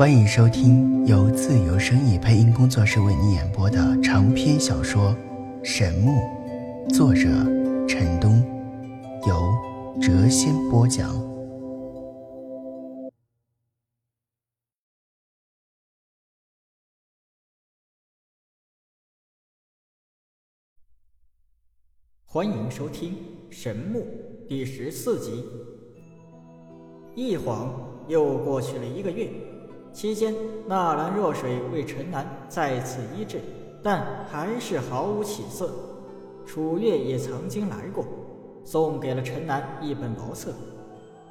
欢迎收听由自由声意配音工作室为你演播的长篇小说《神木》，作者陈东，由谪仙播讲。欢迎收听《神木》第十四集。一晃又过去了一个月。期间，纳兰若水为陈南再次医治，但还是毫无起色。楚月也曾经来过，送给了陈南一本薄册，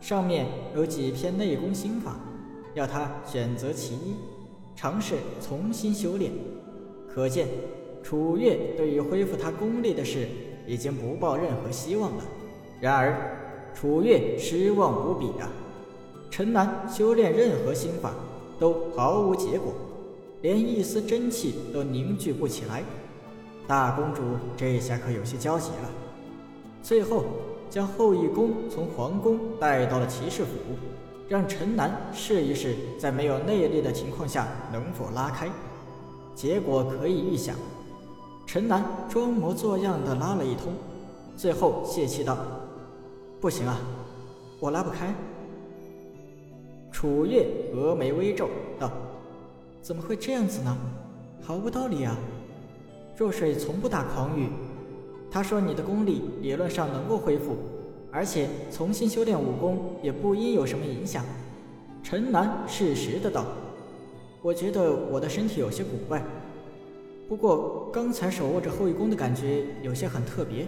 上面有几篇内功心法，要他选择其一，尝试重新修炼。可见，楚月对于恢复他功力的事已经不抱任何希望了。然而，楚月失望无比啊！陈南修炼任何心法。都毫无结果，连一丝真气都凝聚不起来。大公主这下可有些焦急了。最后，将后羿宫从皇宫带到了骑士府，让陈南试一试，在没有内力的情况下能否拉开。结果可以预想，陈南装模作样的拉了一通，最后泄气道：“不行啊，我拉不开。”楚月峨眉微皱道：“怎么会这样子呢？毫无道理啊！若水从不打诳语，他说你的功力理论上能够恢复，而且重新修炼武功也不应有什么影响。”陈南适时的道：“我觉得我的身体有些古怪，不过刚才手握着后羿弓的感觉有些很特别，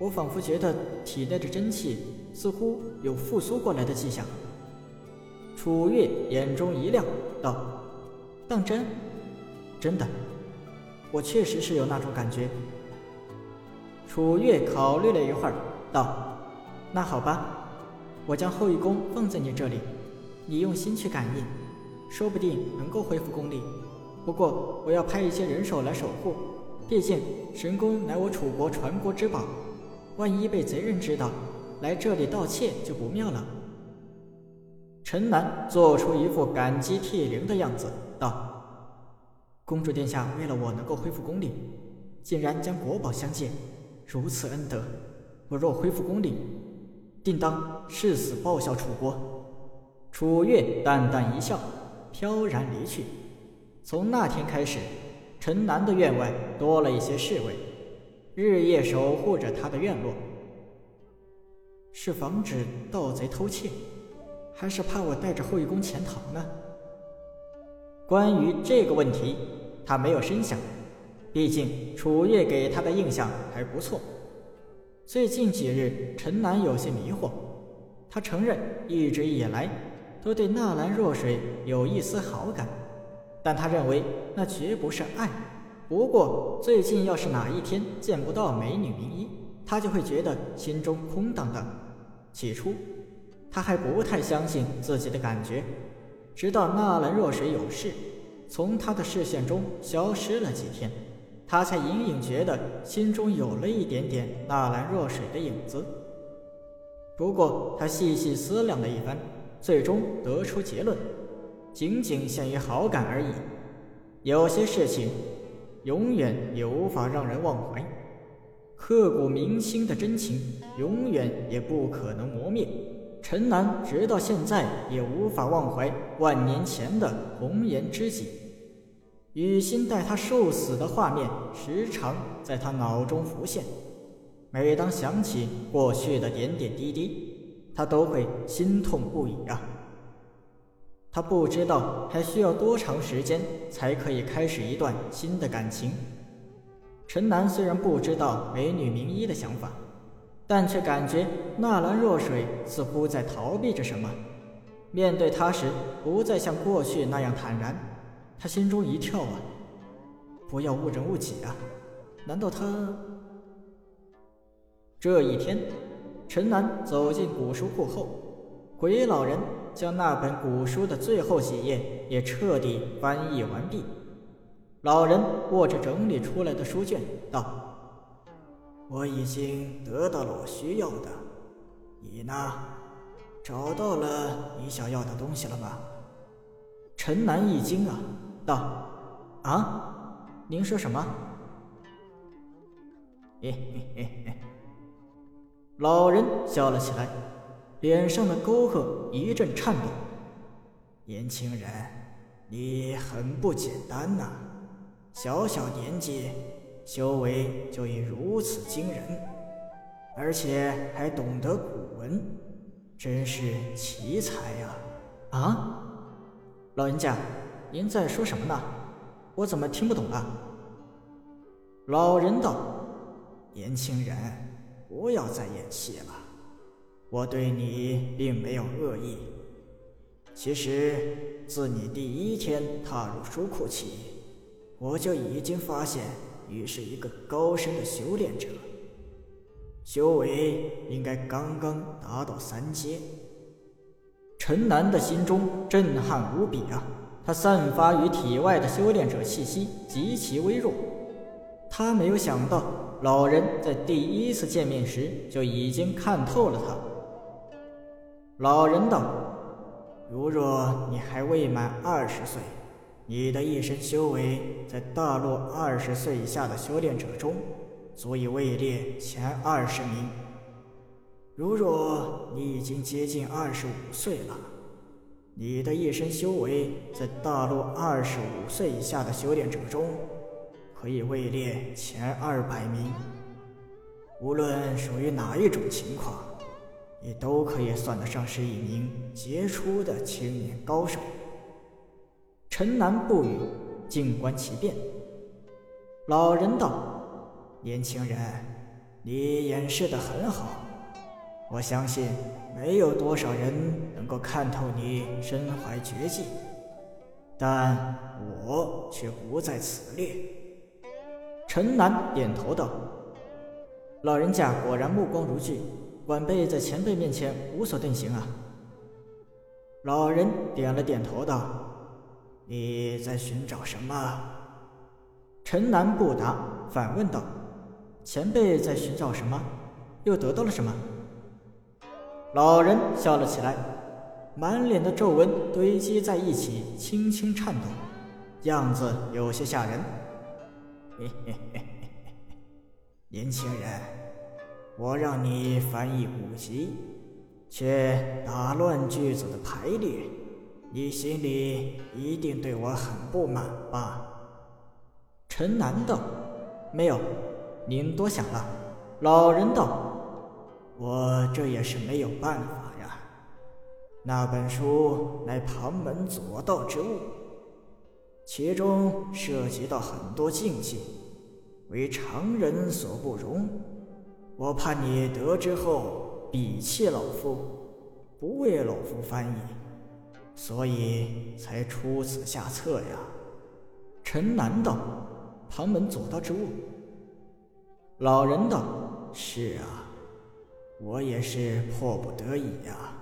我仿佛觉得体内的真气似乎有复苏过来的迹象。”楚月眼中一亮，道：“当真？真的，我确实是有那种感觉。”楚月考虑了一会儿，道：“那好吧，我将后羿弓放在你这里，你用心去感应，说不定能够恢复功力。不过我要派一些人手来守护，毕竟神弓乃我楚国传国之宝，万一被贼人知道，来这里盗窃就不妙了。”陈南做出一副感激涕零的样子，道：“公主殿下为了我能够恢复功力，竟然将国宝相借，如此恩德，我若恢复功力，定当誓死报效楚国。”楚月淡淡一笑，飘然离去。从那天开始，陈南的院外多了一些侍卫，日夜守护着他的院落，是防止盗贼偷窃。还是怕我带着后羿弓潜逃呢？关于这个问题，他没有深想。毕竟楚月给他的印象还不错。最近几日，陈南有些迷惑。他承认一直以来都对纳兰若水有一丝好感，但他认为那绝不是爱。不过最近要是哪一天见不到美女名医，他就会觉得心中空荡荡。起初。他还不太相信自己的感觉，直到纳兰若水有事，从他的视线中消失了几天，他才隐隐觉得心中有了一点点纳兰若水的影子。不过他细细思量了一番，最终得出结论：仅仅限于好感而已。有些事情，永远也无法让人忘怀；刻骨铭心的真情，永远也不可能磨灭。陈南直到现在也无法忘怀万年前的红颜知己，雨欣待他受死的画面时常在他脑中浮现。每当想起过去的点点滴滴，他都会心痛不已啊。他不知道还需要多长时间才可以开始一段新的感情。陈南虽然不知道美女名医的想法。但却感觉纳兰若水似乎在逃避着什么，面对他时不再像过去那样坦然，他心中一跳啊！不要误人误己啊！难道他……这一天，陈南走进古书库后，鬼老人将那本古书的最后几页也彻底翻译完毕。老人握着整理出来的书卷，道。我已经得到了我需要的，你呢？找到了你想要的东西了吗？陈南一惊啊，道：“啊，您说什么？”嘿嘿嘿嘿，老人笑了起来，脸上的沟壑一阵颤抖。年轻人，你很不简单呐，小小年纪，修为就已如此惊人，而且还懂得古文，真是奇才呀！啊，老人家，您在说什么呢？我怎么听不懂啊？老人道。年轻人，不要再演戏了。我对你并没有恶意。其实，自你第一天踏入书库起，我就已经发现于是一个高深的修炼者，修为应该刚刚达到三阶。陈南的心中震撼无比啊！他散发于体外的修炼者气息极其微弱，他没有想到。老人在第一次见面时就已经看透了他。老人道：“如若你还未满二十岁，你的一身修为在大陆二十岁以下的修炼者中，足以位列前二十名。如若你已经接近二十五岁了，你的一身修为在大陆二十五岁以下的修炼者中。”可以位列前二百名。无论属于哪一种情况，你都可以算得上是一名杰出的青年高手。陈南不语，静观其变。老人道：“年轻人，你掩饰的很好，我相信没有多少人能够看透你身怀绝技，但我却不在此列。”陈南点头道：“老人家果然目光如炬，晚辈在前辈面前无所遁形啊。”老人点了点头道：“你在寻找什么？”陈南不答，反问道：“前辈在寻找什么？又得到了什么？”老人笑了起来，满脸的皱纹堆积在一起，轻轻颤抖，样子有些吓人。年轻人，我让你翻译古籍，却打乱句子的排列，你心里一定对我很不满吧？陈南道：“没有，您多想了。”老人道：“我这也是没有办法呀。那本书乃旁门左道之物。”其中涉及到很多禁忌，为常人所不容。我怕你得知后鄙弃老夫，不为老夫翻译，所以才出此下策呀。陈南道：“旁门左道之物。”老人道：“是啊，我也是迫不得已呀。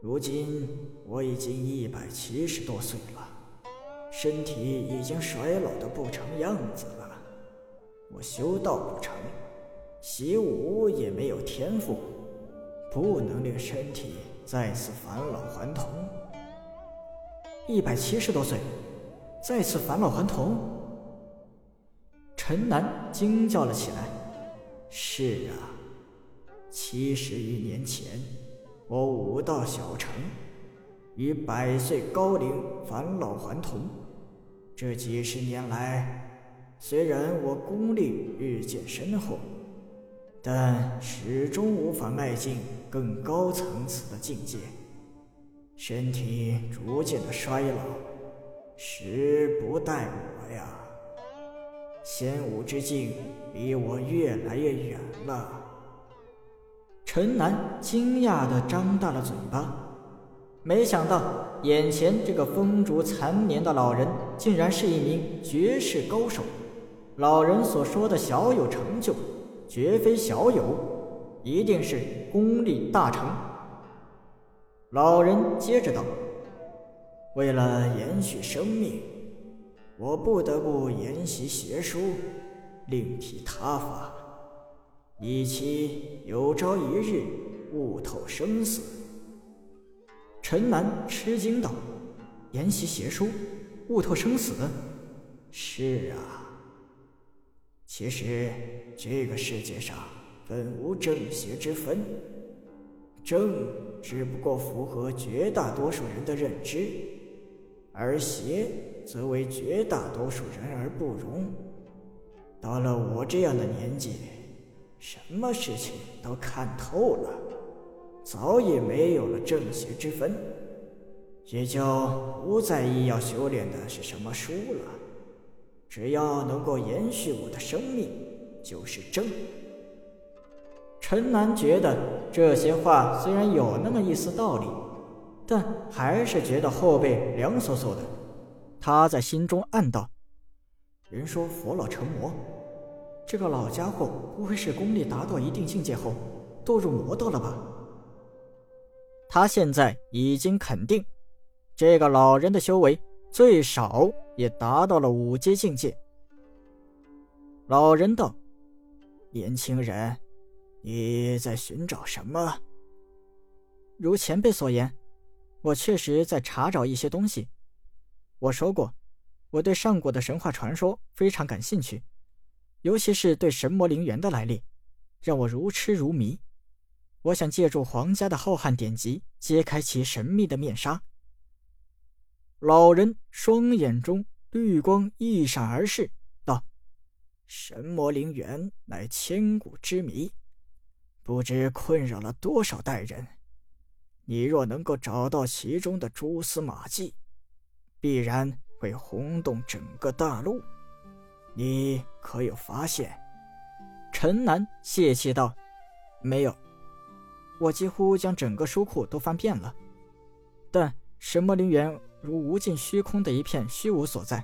如今我已经一百七十多岁了。”身体已经衰老的不成样子了，我修道不成，习武也没有天赋，不能令身体再次返老还童。一百七十多岁，再次返老还童？陈南惊叫了起来：“是啊，七十余年前，我武道小成。”于百岁高龄返老还童，这几十年来，虽然我功力日渐深厚，但始终无法迈进更高层次的境界，身体逐渐的衰老，时不待我呀！仙武之境离我越来越远了。陈南惊讶的张大了嘴巴。没想到，眼前这个风烛残年的老人，竟然是一名绝世高手。老人所说的小有成就，绝非小有，一定是功力大成。老人接着道：“为了延续生命，我不得不研习邪书，另辟他法，以期有朝一日悟透生死。”陈南吃惊道：“研习邪书，悟透生死。是啊。其实这个世界上本无正邪之分，正只不过符合绝大多数人的认知，而邪则为绝大多数人而不容。到了我这样的年纪，什么事情都看透了，早已没有了正邪之分，也就不在意要修炼的是什么书了。只要能够延续我的生命，就是正。陈南觉得这些话虽然有那么一丝道理，但还是觉得后背凉飕飕的。他在心中暗道：“人说佛老成魔，这个老家伙不会是功力达到一定境界后堕入魔道了吧？”他现在已经肯定，这个老人的修为最少。也达到了五阶境界。老人道：“年轻人，你在寻找什么？”如前辈所言，我确实在查找一些东西。我说过，我对上古的神话传说非常感兴趣，尤其是对神魔陵园的来历，让我如痴如迷。我想借助皇家的浩瀚典籍，揭开其神秘的面纱。老人双眼中绿光一闪而逝，道：“神魔陵园乃千古之谜，不知困扰了多少代人。你若能够找到其中的蛛丝马迹，必然会轰动整个大陆。你可有发现？”陈南泄气道：“没有，我几乎将整个书库都翻遍了，但神魔陵园……”如无尽虚空的一片虚无所在，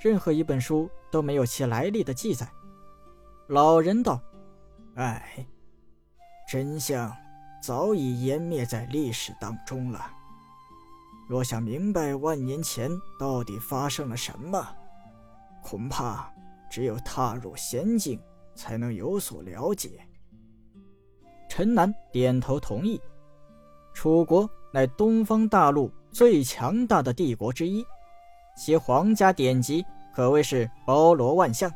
任何一本书都没有其来历的记载。老人道：“唉，真相早已湮灭在历史当中了。若想明白万年前到底发生了什么，恐怕只有踏入仙境才能有所了解。”陈南点头同意。楚国乃东方大陆。最强大的帝国之一，其皇家典籍可谓是包罗万象，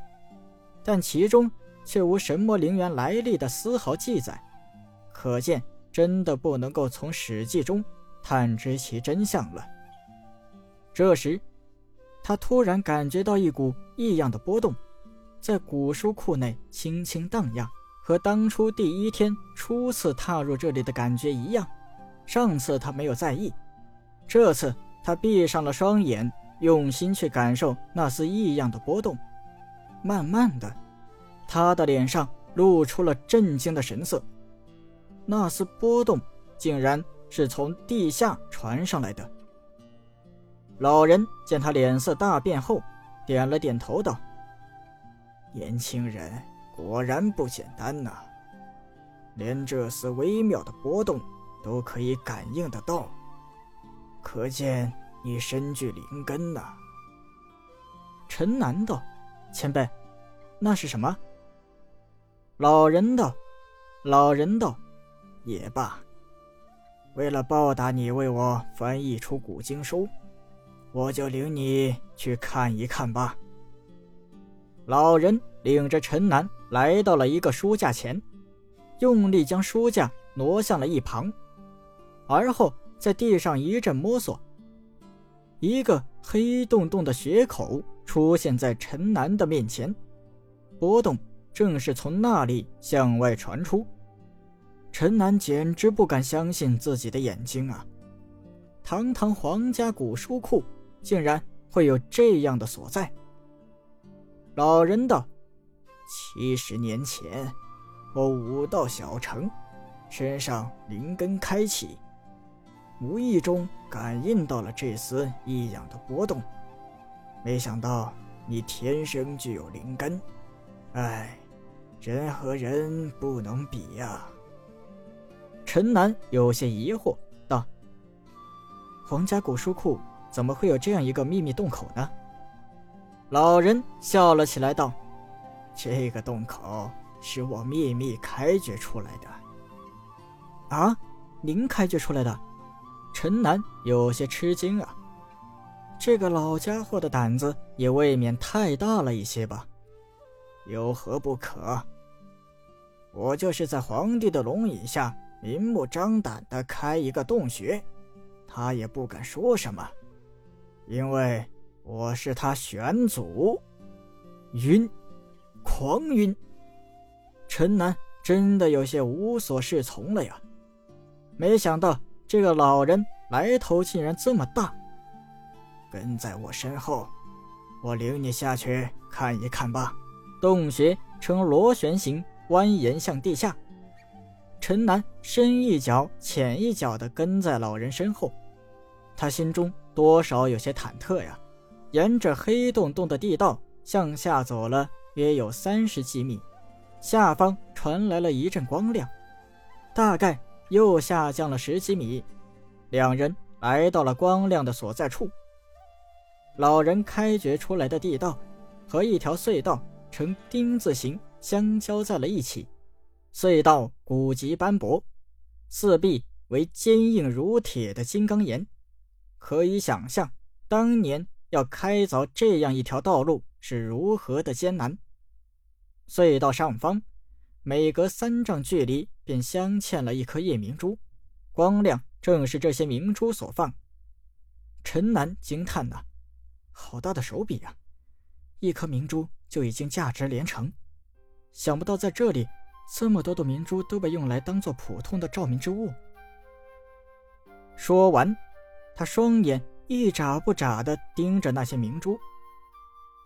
但其中却无神魔陵园来历的丝毫记载，可见真的不能够从史记中探知其真相了。这时，他突然感觉到一股异样的波动，在古书库内轻轻荡漾，和当初第一天初次踏入这里的感觉一样。上次他没有在意。这次他闭上了双眼，用心去感受那丝异样的波动。慢慢的，他的脸上露出了震惊的神色。那丝波动竟然是从地下传上来的。老人见他脸色大变后，点了点头道：“年轻人果然不简单呐，连这丝微妙的波动都可以感应得到。”可见你身具灵根呐。陈南道：“前辈，那是什么？”老人道：“老人道，也罢。为了报答你为我翻译出古经书，我就领你去看一看吧。”老人领着陈南来到了一个书架前，用力将书架挪向了一旁，而后。在地上一阵摸索，一个黑洞洞的血口出现在陈南的面前，波动正是从那里向外传出。陈南简直不敢相信自己的眼睛啊！堂堂皇家古书库，竟然会有这样的所在。老人道：“七十年前，我武道小成，身上灵根开启。”无意中感应到了这丝异样的波动，没想到你天生具有灵根，哎，人和人不能比呀。陈南有些疑惑道：“皇家古书库怎么会有这样一个秘密洞口呢？”老人笑了起来道：“这个洞口是我秘密开掘出来的。”啊，您开掘出来的？陈南有些吃惊啊，这个老家伙的胆子也未免太大了一些吧？有何不可？我就是在皇帝的龙椅下明目张胆的开一个洞穴，他也不敢说什么，因为我是他玄祖。晕，狂晕。陈南真的有些无所适从了呀！没想到这个老人来头竟然这么大。跟在我身后，我领你下去看一看吧。洞穴呈螺旋形，蜿蜒向地下。陈南深一脚浅一脚地跟在老人身后，他心中多少有些忐忑呀。沿着黑洞洞的地道向下走了约有三十几米，下方传来了一阵光亮，大概又下降了十几米，两人来到了光亮的所在处。老人开掘出来的地道和一条隧道呈丁字形相交在了一起，隧道古籍斑驳，四壁为坚硬如铁的金刚岩，可以想象当年要开凿这样一条道路是如何的艰难。隧道上方每隔三丈距离便镶嵌了一颗夜明珠，光亮正是这些明珠所放。陈南惊叹呐。好大的手笔啊！一颗明珠就已经价值连城，想不到在这里，这么多的明珠都被用来当做普通的照明之物。说完，他双眼一眨不眨地盯着那些明珠。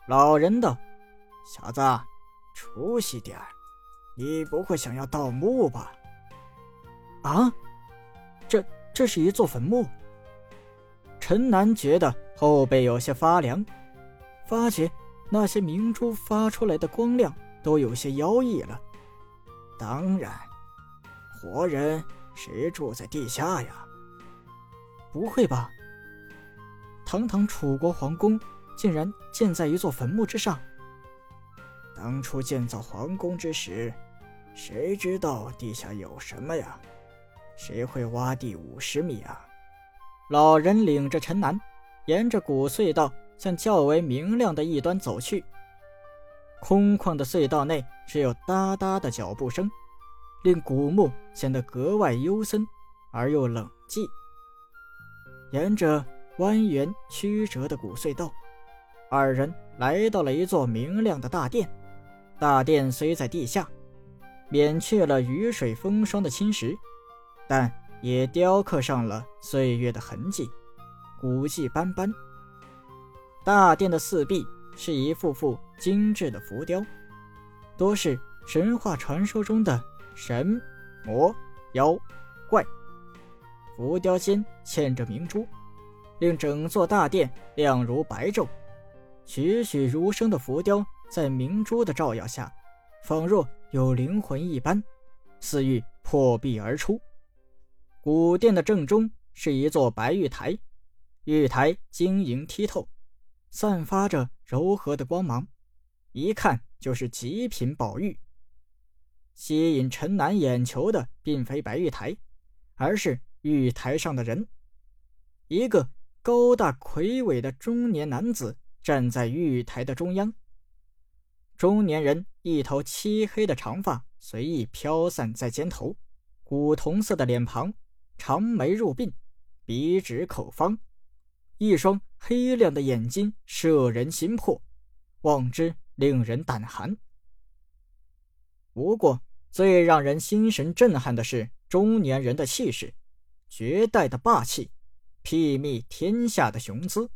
老人道：“小子，出息点儿，你不会想要盗墓吧？”啊，这这是一座坟墓。陈南觉得。后背有些发凉，发觉那些明珠发出来的光亮都有些妖异了。当然，活人谁住在地下呀？不会吧？堂堂楚国皇宫竟然建在一座坟墓之上？当初建造皇宫之时，谁知道地下有什么呀？谁会挖地五十米啊？老人领着陈南。沿着古隧道向较为明亮的一端走去。空旷的隧道内只有哒哒的脚步声，令古墓显得格外幽森而又冷寂。沿着蜿蜒曲折的古隧道，二人来到了一座明亮的大殿。大殿虽在地下，免去了雨水风霜的侵蚀，但也雕刻上了岁月的痕迹。古迹斑斑，大殿的四壁是一幅幅精致的浮雕，多是神话传说中的神、魔、妖、怪。浮雕间嵌着明珠，令整座大殿亮如白昼。栩栩如生的浮雕在明珠的照耀下，仿若有灵魂一般，似欲破壁而出。古殿的正中是一座白玉台。玉台晶莹剔透，散发着柔和的光芒，一看就是极品宝玉。吸引陈南眼球的并非白玉台，而是玉台上的人。一个高大魁伟的中年男子站在玉台的中央。中年人一头漆黑的长发随意飘散在肩头，古铜色的脸庞，长眉入鬓，鼻直口方。一双黑亮的眼睛摄人心魄，望之令人胆寒。不过，最让人心神震撼的是中年人的气势，绝代的霸气，睥睨天下的雄姿，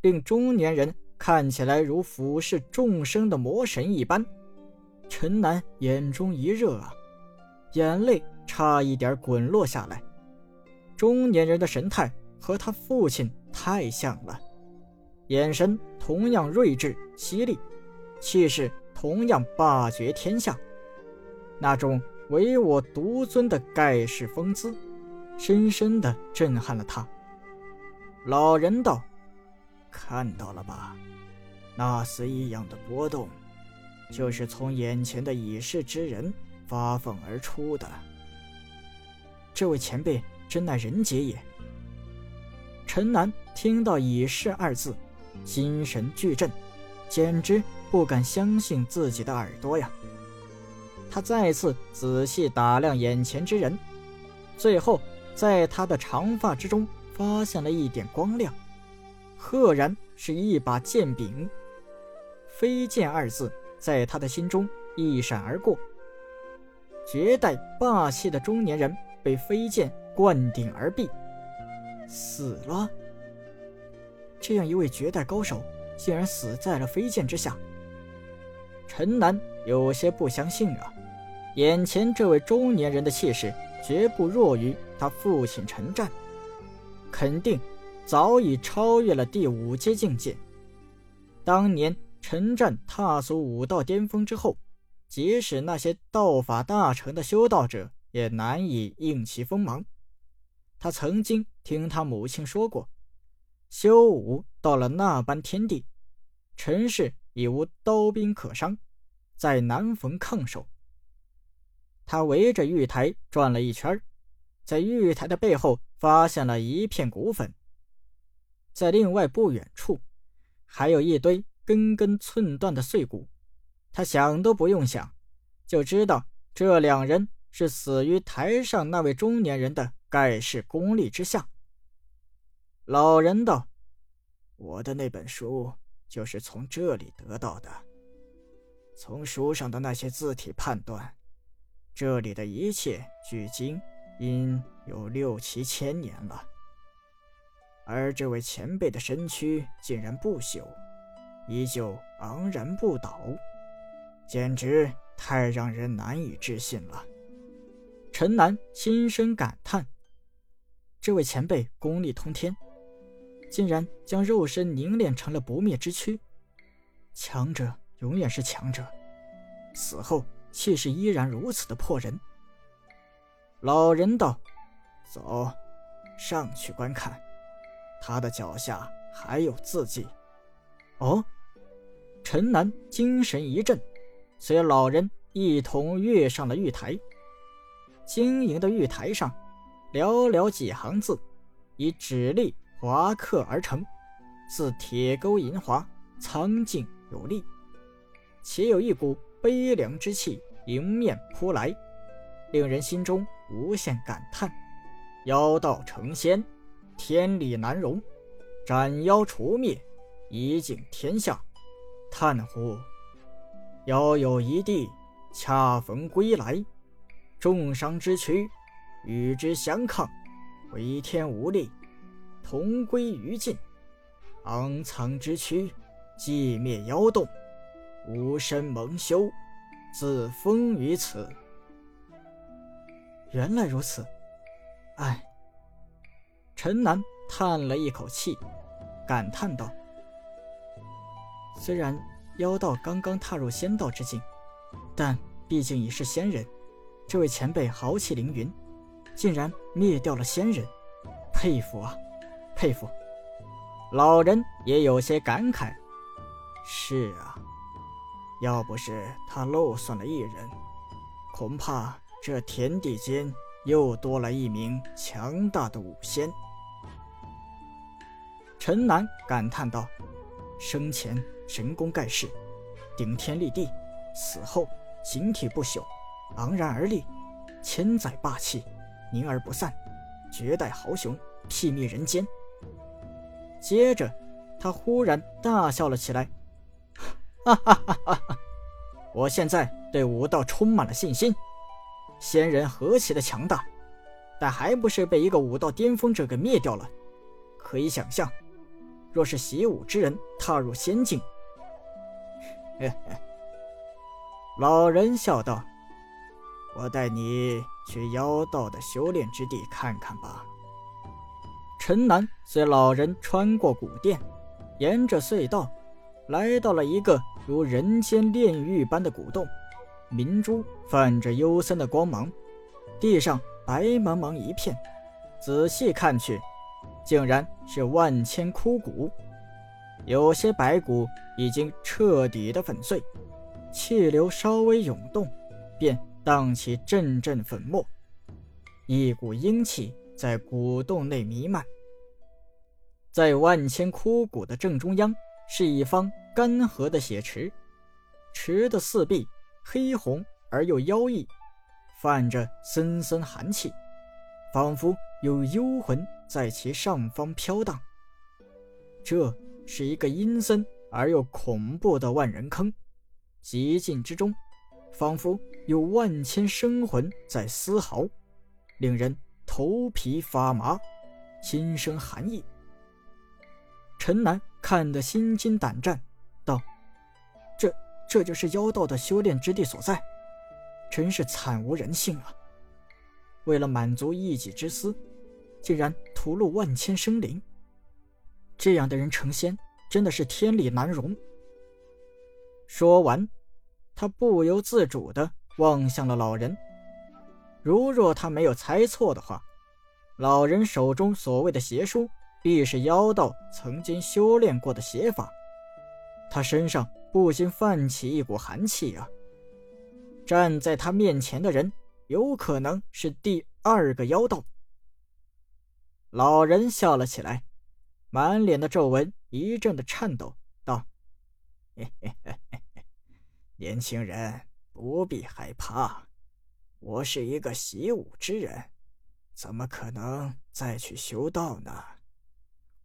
令中年人看起来如俯视众生的魔神一般。陈南眼中一热啊，眼泪差一点滚落下来。中年人的神态和他父亲。太像了，眼神同样睿智犀利，气势同样霸绝天下，那种唯我独尊的盖世风姿，深深的震撼了他。老人道：“看到了吧，那死异样的波动，就是从眼前的已逝之人发放而出的。这位前辈真乃人杰也。”陈南。听到“已逝”二字，心神俱震，简直不敢相信自己的耳朵呀！他再次仔细打量眼前之人，最后在他的长发之中发现了一点光亮，赫然是一把剑柄。飞剑二字在他的心中一闪而过。绝代霸气的中年人被飞剑灌顶而毙，死了。这样一位绝代高手，竟然死在了飞剑之下。陈南有些不相信啊，眼前这位中年人的气势绝不弱于他父亲陈战，肯定早已超越了第五阶境界。当年陈战踏足武道巅峰之后，即使那些道法大成的修道者也难以应其锋芒。他曾经听他母亲说过。修武到了那般天地，陈氏已无刀兵可伤，再难逢抗手。他围着玉台转了一圈，在玉台的背后发现了一片骨粉，在另外不远处，还有一堆根根寸断的碎骨。他想都不用想，就知道这两人是死于台上那位中年人的盖世功力之下。老人道：“我的那本书就是从这里得到的。从书上的那些字体判断，这里的一切距今应有六七千年了。而这位前辈的身躯竟然不朽，依旧昂然不倒，简直太让人难以置信了。”陈南心生感叹：“这位前辈功力通天。”竟然将肉身凝练成了不灭之躯，强者永远是强者，死后气势依然如此的破人。老人道：“走，上去观看，他的脚下还有字迹。”哦，陈南精神一振，随老人一同跃上了玉台。晶莹的玉台上，寥寥几行字，以指力。划刻而成，似铁钩银华，苍劲有力，且有一股悲凉之气迎面扑来，令人心中无限感叹：妖道成仙，天理难容；斩妖除灭，一尽天下。叹乎！妖有一地，恰逢归来，重伤之躯，与之相抗，回天无力。同归于尽，昂藏之躯，寂灭妖洞，无身蒙羞，自封于此。原来如此，唉。陈南叹了一口气，感叹道：“虽然妖道刚刚踏入仙道之境，但毕竟已是仙人。这位前辈豪气凌云，竟然灭掉了仙人，佩服啊！”佩服，老人也有些感慨。是啊，要不是他漏算了一人，恐怕这天地间又多了一名强大的武仙。陈南感叹道：“生前神功盖世，顶天立地；死后形体不朽，昂然而立，千载霸气，凝而不散，绝代豪雄，睥睨人间。”接着，他忽然大笑了起来，哈哈哈哈哈！我现在对武道充满了信心。仙人何其的强大，但还不是被一个武道巅峰者给灭掉了。可以想象，若是习武之人踏入仙境，嘿嘿。老人笑道：“我带你去妖道的修炼之地看看吧。”陈南随老人穿过古殿，沿着隧道，来到了一个如人间炼狱般的古洞，明珠泛着幽森的光芒，地上白茫茫一片，仔细看去，竟然是万千枯骨，有些白骨已经彻底的粉碎，气流稍微涌动，便荡起阵阵粉末，一股阴气在古洞内弥漫。在万千枯骨的正中央，是一方干涸的血池，池的四壁黑红而又妖异，泛着森森寒气，仿佛有幽魂在其上方飘荡。这是一个阴森而又恐怖的万人坑，极境之中，仿佛有万千生魂在嘶嚎，令人头皮发麻，心生寒意。陈南看得心惊胆战，道：“这这就是妖道的修炼之地所在，真是惨无人性啊！为了满足一己之私，竟然屠戮万千生灵。这样的人成仙，真的是天理难容。”说完，他不由自主地望向了老人。如若他没有猜错的话，老人手中所谓的邪书。必是妖道曾经修炼过的邪法，他身上不禁泛起一股寒气啊！站在他面前的人，有可能是第二个妖道。老人笑了起来，满脸的皱纹一阵的颤抖，道：“嘿嘿嘿嘿，年轻人不必害怕，我是一个习武之人，怎么可能再去修道呢？”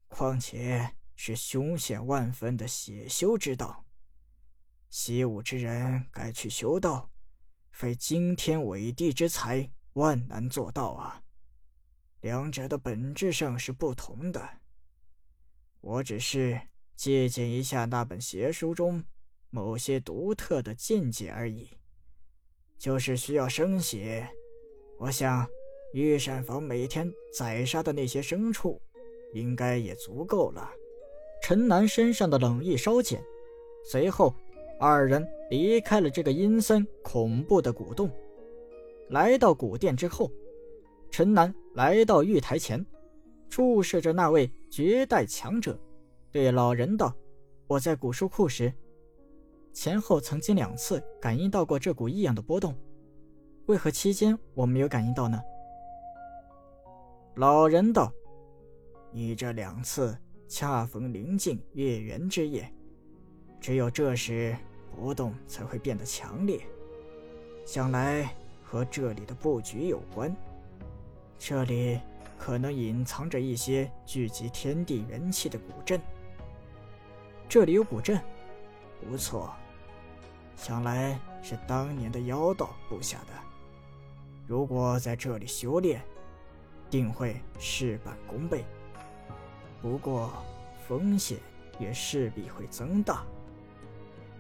况且是凶险万分的邪修之道，习武之人该去修道，非惊天伟地之才，万难做到啊！两者的本质上是不同的。我只是借鉴一下那本邪书中某些独特的见解而已。就是需要生血，我想御膳房每天宰杀的那些牲畜。应该也足够了。陈南身上的冷意稍减，随后二人离开了这个阴森恐怖的古洞。来到古殿之后，陈南来到玉台前，注视着那位绝代强者，对老人道：“我在古书库时，前后曾经两次感应到过这股异样的波动，为何期间我没有感应到呢？”老人道。你这两次恰逢临近月圆之夜，只有这时波动才会变得强烈，想来和这里的布局有关。这里可能隐藏着一些聚集天地元气的古阵。这里有古阵，不错，想来是当年的妖道布下的。如果在这里修炼，定会事半功倍。不过，风险也势必会增大。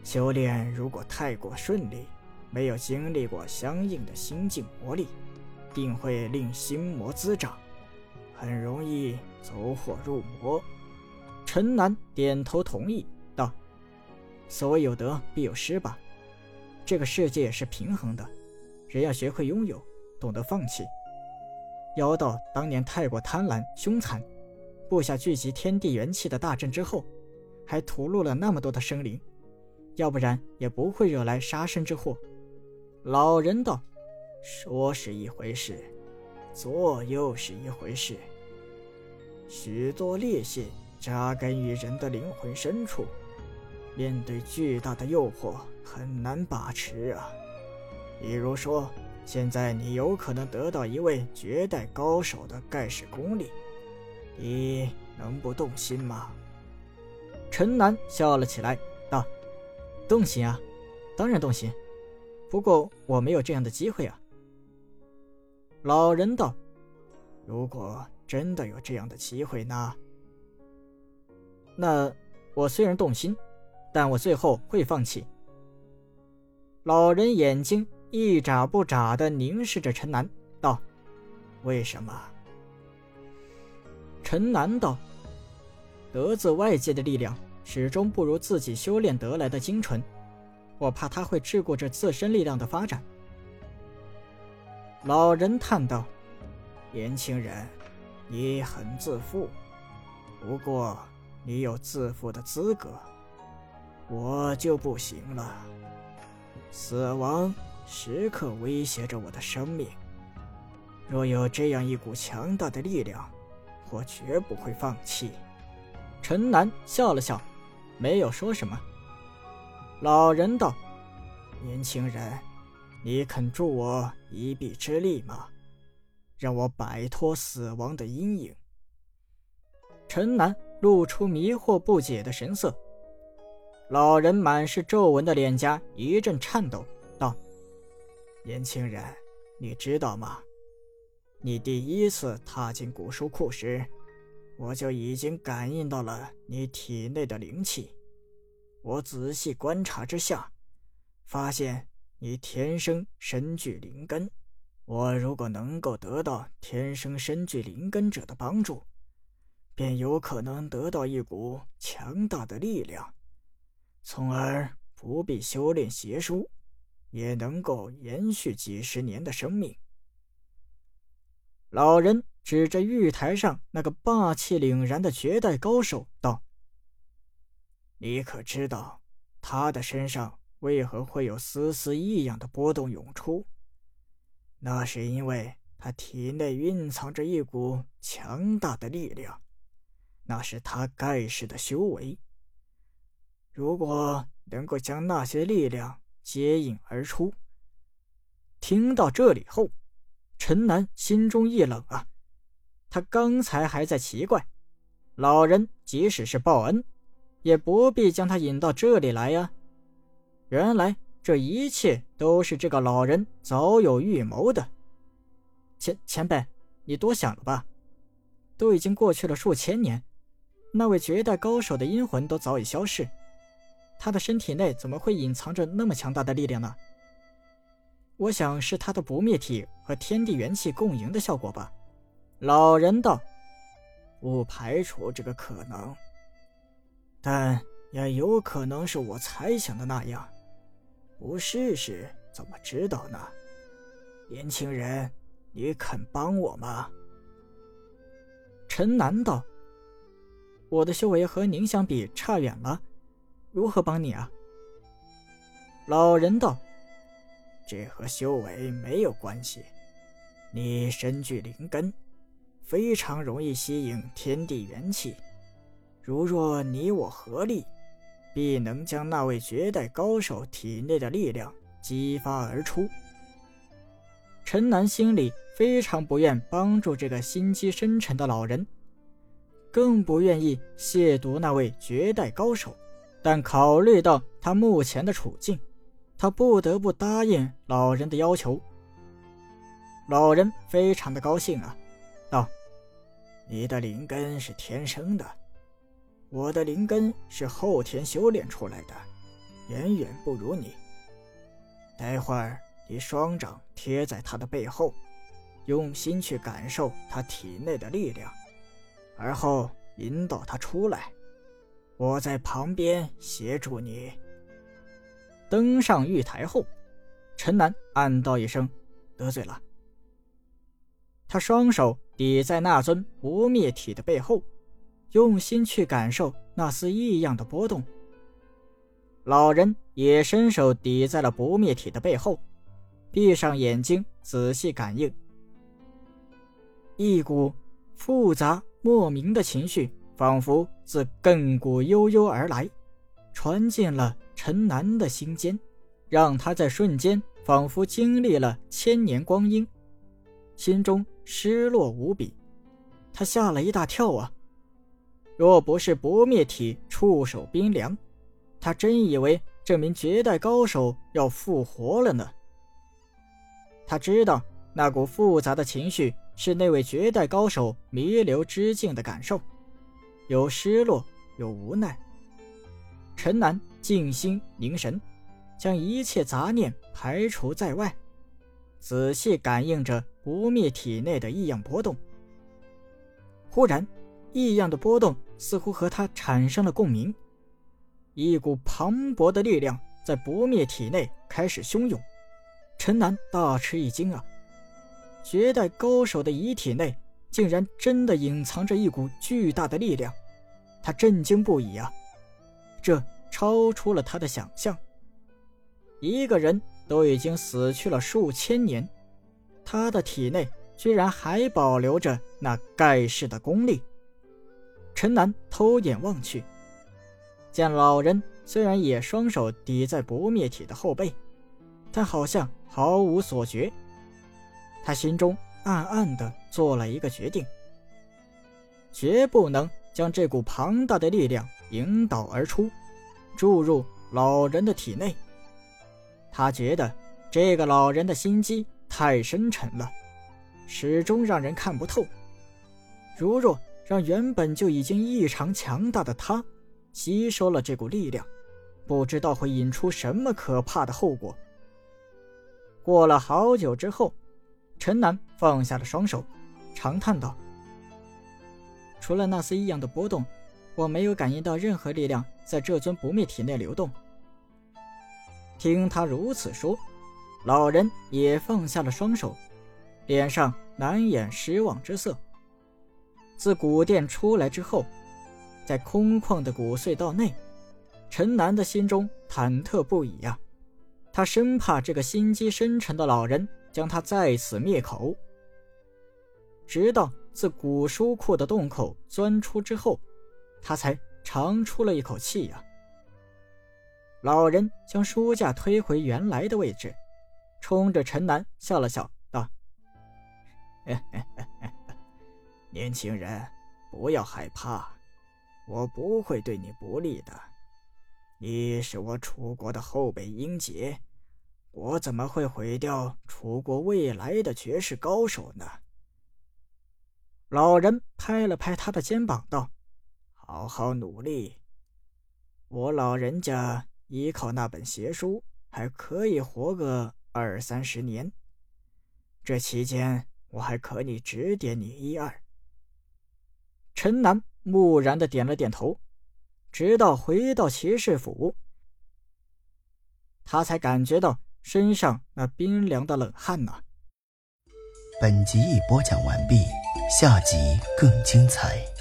修炼如果太过顺利，没有经历过相应的心境磨砺，定会令心魔滋长，很容易走火入魔。陈南点头同意道：“所谓有得必有失吧。这个世界是平衡的，人要学会拥有，懂得放弃。妖道当年太过贪婪凶残。”布下聚集天地元气的大阵之后，还屠戮了那么多的生灵，要不然也不会惹来杀身之祸。老人道：“说是一回事，做又是一回事。许多烈性扎根于人的灵魂深处，面对巨大的诱惑很难把持啊。比如说，现在你有可能得到一位绝代高手的盖世功力。”你能不动心吗？陈南笑了起来，道：“动心啊，当然动心。不过我没有这样的机会啊。”老人道：“如果真的有这样的机会呢？那我虽然动心，但我最后会放弃。”老人眼睛一眨不眨的凝视着陈南，道：“为什么？”陈南道：“得自外界的力量，始终不如自己修炼得来的精纯。我怕他会桎梏着自身力量的发展。”老人叹道：“年轻人，你很自负，不过你有自负的资格，我就不行了。死亡时刻威胁着我的生命，若有这样一股强大的力量。”我绝不会放弃，陈南笑了笑，没有说什么。老人道：“年轻人，你肯助我一臂之力吗？让我摆脱死亡的阴影。”陈南露出迷惑不解的神色。老人满是皱纹的脸颊一阵颤抖，道：“年轻人，你知道吗？你第一次踏进古书库时。”我就已经感应到了你体内的灵气，我仔细观察之下，发现你天生身具灵根。我如果能够得到天生身具灵根者的帮助，便有可能得到一股强大的力量，从而不必修炼邪术，也能够延续几十年的生命。老人。指着玉台上那个霸气凛然的绝代高手道：“你可知道他的身上为何会有丝丝异样的波动涌出？那是因为他体内蕴藏着一股强大的力量，那是他盖世的修为。如果能够将那些力量接引而出……”听到这里后，陈南心中一冷啊。他刚才还在奇怪，老人即使是报恩，也不必将他引到这里来呀。原来这一切都是这个老人早有预谋的。前前辈，你多想了吧？都已经过去了数千年，那位绝代高手的阴魂都早已消逝，他的身体内怎么会隐藏着那么强大的力量呢？我想是他的不灭体和天地元气共赢的效果吧。老人道：“不排除这个可能，但也有可能是我猜想的那样。不试试怎么知道呢？年轻人，你肯帮我吗？”陈南道：“我的修为和您相比差远了，如何帮你啊？”老人道：“这和修为没有关系，你身具灵根。”非常容易吸引天地元气，如若你我合力，必能将那位绝代高手体内的力量激发而出。陈南心里非常不愿帮助这个心机深沉的老人，更不愿意亵渎那位绝代高手，但考虑到他目前的处境，他不得不答应老人的要求。老人非常的高兴啊。道：“你的灵根是天生的，我的灵根是后天修炼出来的，远远不如你。待会儿你双掌贴在他的背后，用心去感受他体内的力量，而后引导他出来。我在旁边协助你。”登上玉台后，陈南暗道一声：“得罪了。”他双手抵在那尊不灭体的背后，用心去感受那丝异样的波动。老人也伸手抵在了不灭体的背后，闭上眼睛仔细感应。一股复杂莫名的情绪仿佛自亘古悠悠而来，传进了陈南的心间，让他在瞬间仿佛经历了千年光阴，心中。失落无比，他吓了一大跳啊！若不是不灭体触手冰凉，他真以为这名绝代高手要复活了呢。他知道那股复杂的情绪是那位绝代高手弥留之境的感受，有失落，有无奈。陈南静心凝神，将一切杂念排除在外。仔细感应着不灭体内的异样波动，忽然，异样的波动似乎和他产生了共鸣，一股磅礴的力量在不灭体内开始汹涌。陈南大吃一惊啊！绝代高手的遗体内竟然真的隐藏着一股巨大的力量，他震惊不已啊！这超出了他的想象，一个人。都已经死去了数千年，他的体内居然还保留着那盖世的功力。陈南偷眼望去，见老人虽然也双手抵在不灭体的后背，但好像毫无所觉。他心中暗暗的做了一个决定：绝不能将这股庞大的力量引导而出，注入老人的体内。他觉得这个老人的心机太深沉了，始终让人看不透。如若让原本就已经异常强大的他吸收了这股力量，不知道会引出什么可怕的后果。过了好久之后，陈南放下了双手，长叹道：“除了那丝异样的波动，我没有感应到任何力量在这尊不灭体内流动。”听他如此说，老人也放下了双手，脸上难掩失望之色。自古殿出来之后，在空旷的古隧道内，陈南的心中忐忑不已呀。他生怕这个心机深沉的老人将他再次灭口。直到自古书库的洞口钻出之后，他才长出了一口气呀。老人将书架推回原来的位置，冲着陈南笑了笑，道：“年轻人，不要害怕，我不会对你不利的。你是我楚国的后辈英杰，我怎么会毁掉楚国未来的绝世高手呢？”老人拍了拍他的肩膀，道：“好好努力，我老人家。”依靠那本邪书，还可以活个二三十年。这期间，我还可以指点你一二。陈南木然的点了点头，直到回到骑士府，他才感觉到身上那冰凉的冷汗呢。本集已播讲完毕，下集更精彩。